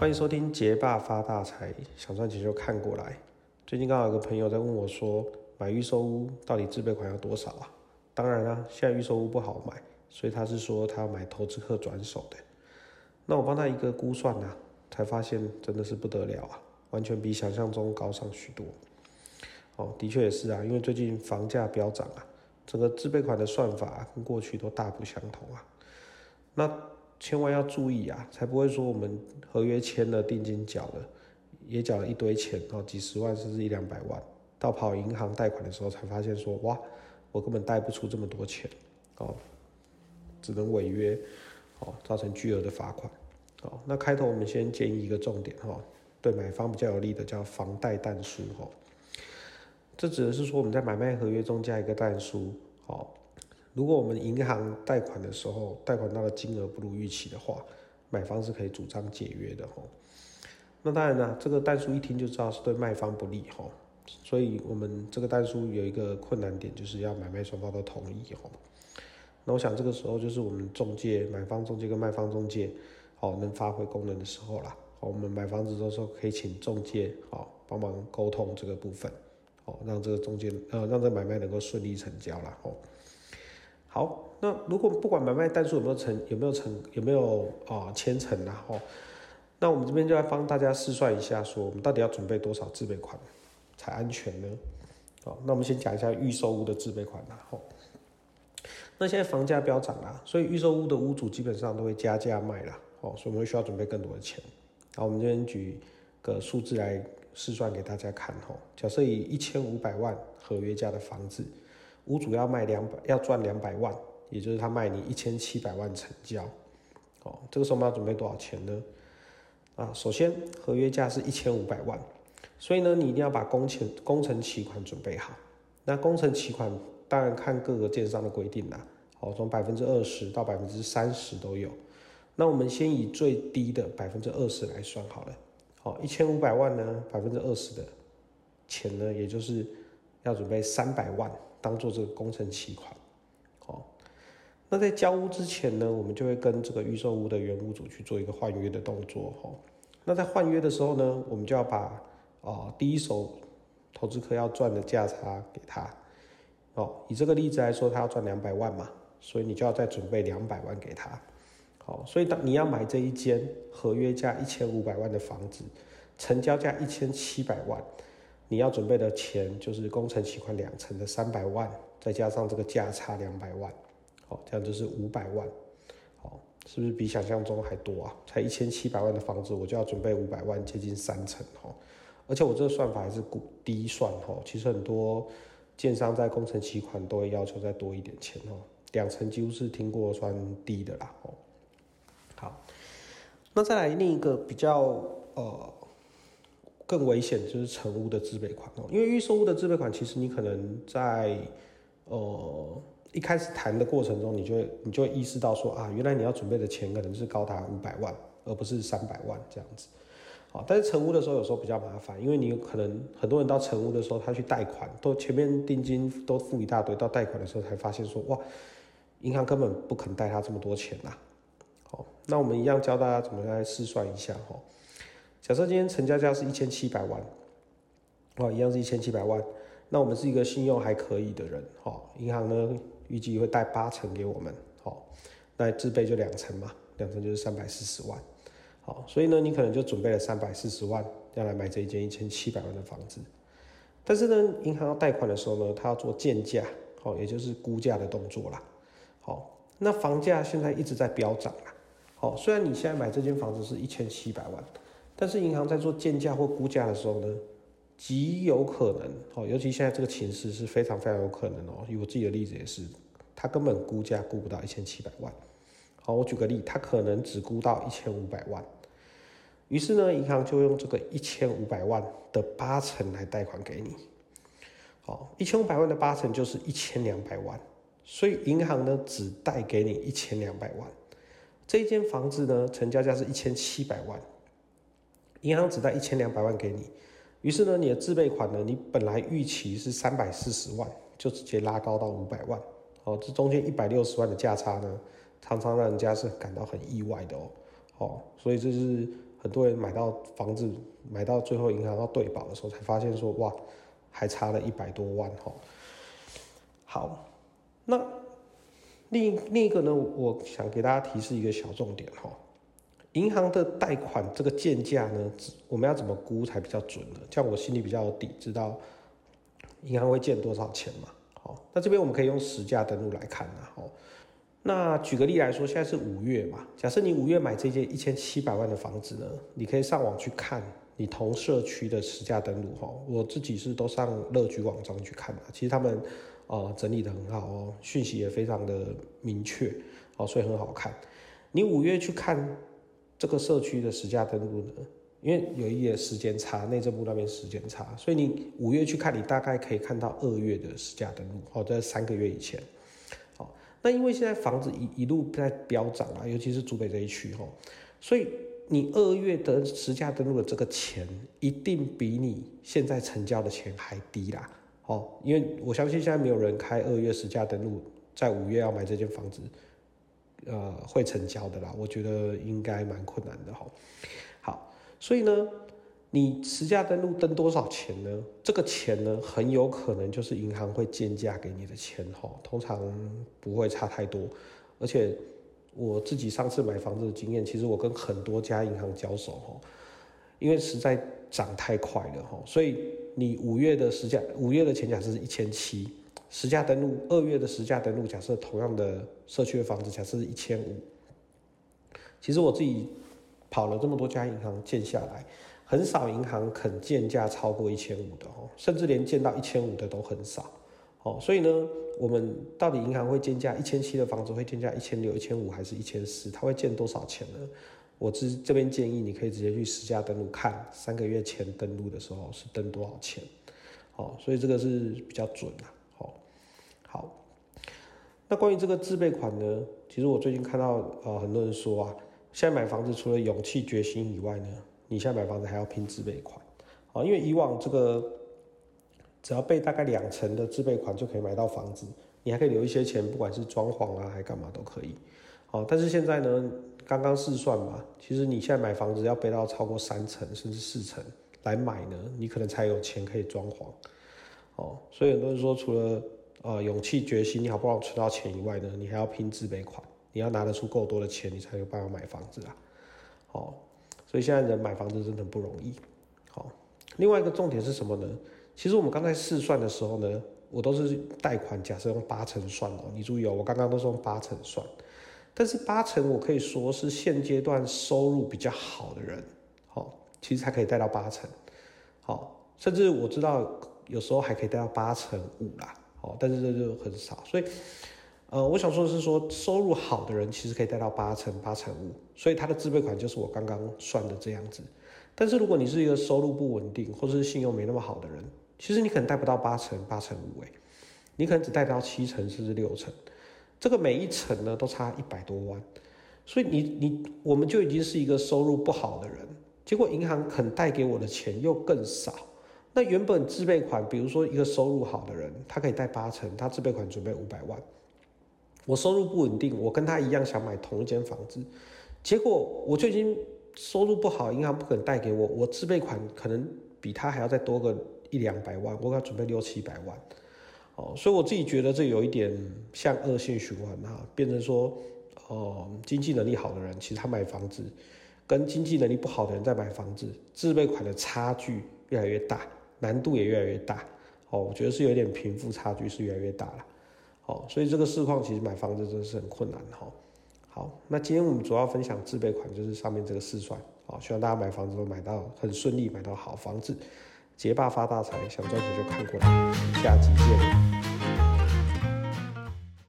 欢迎收听杰爸发大财，想赚钱就看过来。最近刚好有个朋友在问我说，买预售屋到底自备款要多少啊？当然啦，现在预售屋不好买，所以他是说他要买投资客转手的。那我帮他一个估算呐、才发现真的是不得了啊，完全比想象中高上许多。哦，的确也是啊，因为最近房价飙涨啊，整个自备款的算法跟过去都大不相同啊。那千万要注意啊，才不会说我们合约签了，定金缴了，也缴了一堆钱哦，几十万甚至一两百万，到跑银行贷款的时候才发现说，哇，我根本贷不出这么多钱哦，只能违约哦，造成巨额的罚款。哦，那开头我们先建议一个重点哈、对买方比较有利的叫房贷淡书哈、这指的是说我们在买卖合约中加一个淡书，哦，如果我们银行贷款的时候，贷款到的金额不如预期的话，买方是可以主张解约的哦。那当然呢，这个单书一听就知道是对卖方不利哈，所以我们这个单书有一个困难点，就是要买卖双方都同意哈。那我想这个时候就是我们中介、买方中介跟卖方中介，哦，能发挥功能的时候啦。我们买房子的时候可以请中介，哦，帮忙沟通这个部分，哦，让这个中介，呃，让这买卖能够顺利成交啦。哦。好，那如果不管买卖单数有没有成，有没有成，有没有啊签成啊？哦，那我们这边就来帮大家试算一下，说我们到底要准备多少自备款才安全呢？好，那我们先讲一下预售屋的自备款啦。哦，那现在房价飙涨啦，所以预售屋的屋主基本上都会加价卖啦。哦，所以我们需要准备更多的钱。好，我们这边举个数字来试算给大家看。哦，假设以一千五百万合约价的房子。屋主要卖两百，要赚两百万，也就是他卖你一千七百万成交。哦，这个时候我们要准备多少钱呢？啊，首先合约价是一千五百万，所以呢，你一定要把工钱工程期款准备好。那工程期款当然看各个建商的规定啦，哦，从百分之二十到百分之三十都有。那我们先以最低的百分之二十来算好了。好，一千五百万呢，百分之二十的钱呢，也就是要准备三百万。当做这个工程期款，哦，那在交屋之前呢，我们就会跟这个预售屋的原屋主去做一个换约的动作，哦，那在换约的时候呢，我们就要把、哦、第一手投资客要赚的价差给他，哦，以这个例子来说，他要赚两百万嘛，所以你就要再准备两百万给他，好，所以当你要买这一间合约价一千五百万的房子，成交价一千七百万。你要准备的钱就是工程期款两成的三百万，再加上这个价差两百万，好，这样就是五百万，好，是不是比想象中还多啊？才一千七百万的房子，我就要准备五百万，接近三成哦。而且我这个算法还是估低算哦，其实很多建商在工程期款都会要求再多一点钱哦，两成几乎是听过算低的啦哦。好，那再来另一个比较呃。更危险就是成屋的自备款哦，因为预售屋的自备款，其实你可能在呃一开始谈的过程中，你就会你就会意识到说啊，原来你要准备的钱可能是高达五百万，而不是三百万这样子。好，但是成屋的时候有时候比较麻烦，因为你可能很多人到成屋的时候，他去贷款，都前面定金都付一大堆，到贷款的时候才发现说哇，银行根本不肯贷他这么多钱呐、好，那我们一样教大家怎么来试算一下哈。假设今天成交价是一千七百万，哦，一样是一千七百万。那我们是一个信用还可以的人，哦，银行呢预计会贷八成给我们，好，那自备就两成嘛，两成就是三百四十万，好，所以呢，你可能就准备了三百四十万要来买这一间一千七百万的房子。但是呢，银行要贷款的时候呢，他要做建价，好，也就是估价的动作啦，好，那房价现在一直在飙涨啦，好，虽然你现在买这间房子是一千七百万。但是银行在做建价或估价的时候呢，极有可能哦，尤其现在这个情势是非常非常有可能哦。以我自己的例子也是，他根本估价估不到一千七百万。好，我举个例，他可能只估到一千五百万。于是呢，银行就用这个一千五百万的八成来贷款给你。好，一千五百万的八成就是一千两百万，所以银行呢只贷给你一千两百万。这一间房子呢，成交价是一千七百万。银行只贷一千两百万给你，于是呢，你的自备款呢，你本来预期是三百四十万，就直接拉高到五百万。哦，这中间一百六十万的价差呢，常常让人家是感到很意外的哦。哦，所以这是很多人买到房子，买到最后银行要对保的时候，才发现说哇，还差了一百多万哈。好，那另另一个呢，我想给大家提示一个小重点哈。银行的贷款这个建价呢，我们要怎么估才比较准呢？这样我心里比较有底，知道银行会建多少钱嘛？好，那这边我们可以用实价登录来看呐。好，那举个例来说，现在是五月嘛，假设你五月买这间一千七百万的房子呢，你可以上网去看你同社区的实价登录哈。我自己是都上乐居网站去看的，其实他们呃整理的很好哦，讯息也非常的明确哦，所以很好看。你五月去看。这个社区的实价登录呢，因为有一点时间差，内政部那边时间差，所以你五月去看，你大概可以看到二月的实价登录，哦，在三个月以前，好，那因为现在房子一一路在飙涨啊，尤其是竹北这一区，哈，所以你二月的实价登录的这个钱，一定比你现在成交的钱还低啦，哦，因为我相信现在没有人开二月实价登录，在五月要买这间房子。呃，会成交的啦，我觉得应该蛮困难的哈。好，所以呢，你实价登录登多少钱呢？这个钱呢，很有可能就是银行会建价给你的钱哈，通常不会差太多。而且我自己上次买房子的经验，其实我跟很多家银行交手哈，因为实在涨太快了哈，所以你五月的实价，五月的钱假设是一千七。实价登录二月的实价登录，假设同样的社区的房子，假设是一千五。其实我自己跑了这么多家银行建下来，很少银行肯建价超过一千五的哦，甚至连建到一千五的都很少哦。所以呢，我们到底银行会建价一千七的房子会建价一千六、一千五还是一千四？它会建多少钱呢？我这这边建议你可以直接去实价登录看，三个月前登录的时候是登多少钱？哦，所以这个是比较准的。好，那关于这个自备款呢？其实我最近看到呃很多人说啊，现在买房子除了勇气决心以外呢，你现在买房子还要拼自备款啊，因为以往这个只要备大概两成的自备款就可以买到房子，你还可以留一些钱，不管是装潢啊还干嘛都可以。哦，但是现在呢，刚刚试算嘛，其实你现在买房子要备到超过三成甚至四成来买呢，你可能才有钱可以装潢。哦，所以很多人说除了呃，勇气、决心，你好不容易存到钱以外呢，你还要拼自备款，你要拿得出够多的钱，你才有办法买房子啊。好，所以现在人买房子真的不容易。好，另外一个重点是什么呢？其实我们刚才试算的时候呢，我都是贷款，假设用八成算哦。你注意哦，我刚刚都是用八成算，但是八成我可以说是现阶段收入比较好的人，好，其实才可以贷到八成。好，甚至我知道有时候还可以贷到八成五啦。哦，但是这就很少，所以，呃，我想说的是，说收入好的人其实可以贷到八成、八成五，所以他的自备款就是我刚刚算的这样子。但是如果你是一个收入不稳定或者是信用没那么好的人，其实你可能贷不到八成、八成五，诶，你可能只贷到七成甚至六成，这个每一层呢都差一百多万，所以你你我们就已经是一个收入不好的人，结果银行肯贷给我的钱又更少。那原本自备款，比如说一个收入好的人，他可以贷八成，他自备款准备五百万。我收入不稳定，我跟他一样想买同一间房子，结果我最近收入不好，银行不肯贷给我，我自备款可能比他还要再多个一两百万，我给他准备六七百万。哦，所以我自己觉得这有一点像恶性循环哈，变成说，哦，经济能力好的人，其实他买房子跟经济能力不好的人在买房子，自备款的差距越来越大。难度也越来越大，哦，我觉得是有点贫富差距是越来越大了，哦，所以这个市况其实买房子真的是很困难哈。好，那今天我们主要分享自备款，就是上面这个试算，好，希望大家买房子都买到很顺利，买到好房子，结霸发大财，想赚钱就看过来，下集见。